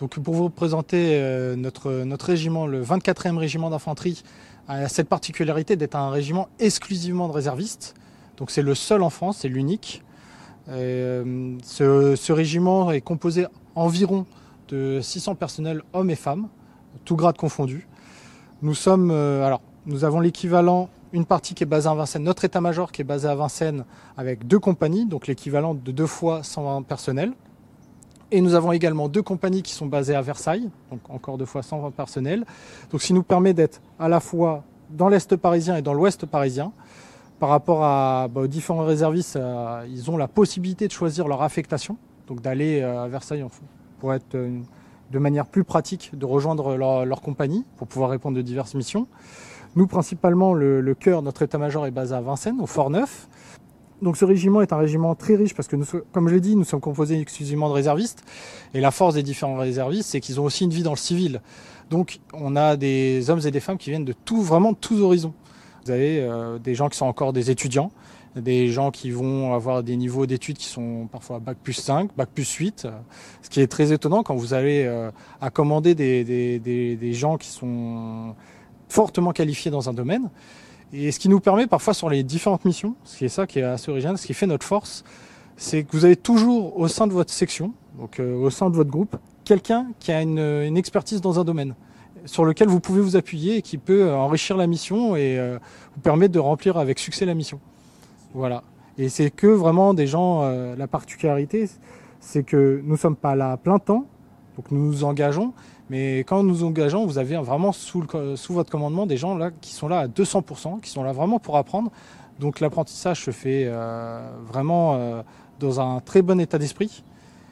Donc pour vous présenter euh, notre, régiment, le 24e régiment d'infanterie, a cette particularité d'être un régiment exclusivement de réservistes. Donc c'est le seul en France, c'est l'unique. Euh, ce, ce, régiment est composé environ de 600 personnels hommes et femmes, tout grade confondus. Nous sommes, euh, alors, nous avons l'équivalent, une partie qui est basée à Vincennes, notre état-major qui est basé à Vincennes avec deux compagnies, donc l'équivalent de deux fois 120 personnels. Et nous avons également deux compagnies qui sont basées à Versailles, donc encore deux fois 120 personnels. Donc, ce qui nous permet d'être à la fois dans l'Est parisien et dans l'Ouest parisien. Par rapport à, bah, aux différents réservistes, euh, ils ont la possibilité de choisir leur affectation, donc d'aller euh, à Versailles pour être euh, de manière plus pratique, de rejoindre leur, compagnie pour pouvoir répondre de diverses missions. Nous, principalement, le, le cœur, notre état-major est basé à Vincennes, au Fort Neuf. Donc ce régiment est un régiment très riche parce que, nous, comme je l'ai dit, nous sommes composés exclusivement de réservistes. Et la force des différents réservistes, c'est qu'ils ont aussi une vie dans le civil. Donc on a des hommes et des femmes qui viennent de tout, vraiment de tous horizons. Vous avez euh, des gens qui sont encore des étudiants, des gens qui vont avoir des niveaux d'études qui sont parfois bac plus 5, bac plus 8, ce qui est très étonnant quand vous allez euh, accommander des gens qui sont fortement qualifiés dans un domaine. Et ce qui nous permet parfois sur les différentes missions, ce qui est ça qui est assez original, ce qui fait notre force, c'est que vous avez toujours au sein de votre section, donc euh, au sein de votre groupe, quelqu'un qui a une, une, expertise dans un domaine sur lequel vous pouvez vous appuyer et qui peut enrichir la mission et euh, vous permettre de remplir avec succès la mission. Voilà. Et c'est que vraiment des gens, euh, la particularité, c'est que nous sommes pas là à plein temps, donc nous nous engageons, mais quand nous nous engageons, vous avez vraiment sous, sous votre commandement des gens là qui sont là à 200%, qui sont là vraiment pour apprendre. Donc l'apprentissage se fait euh, vraiment euh, dans un très bon état d'esprit.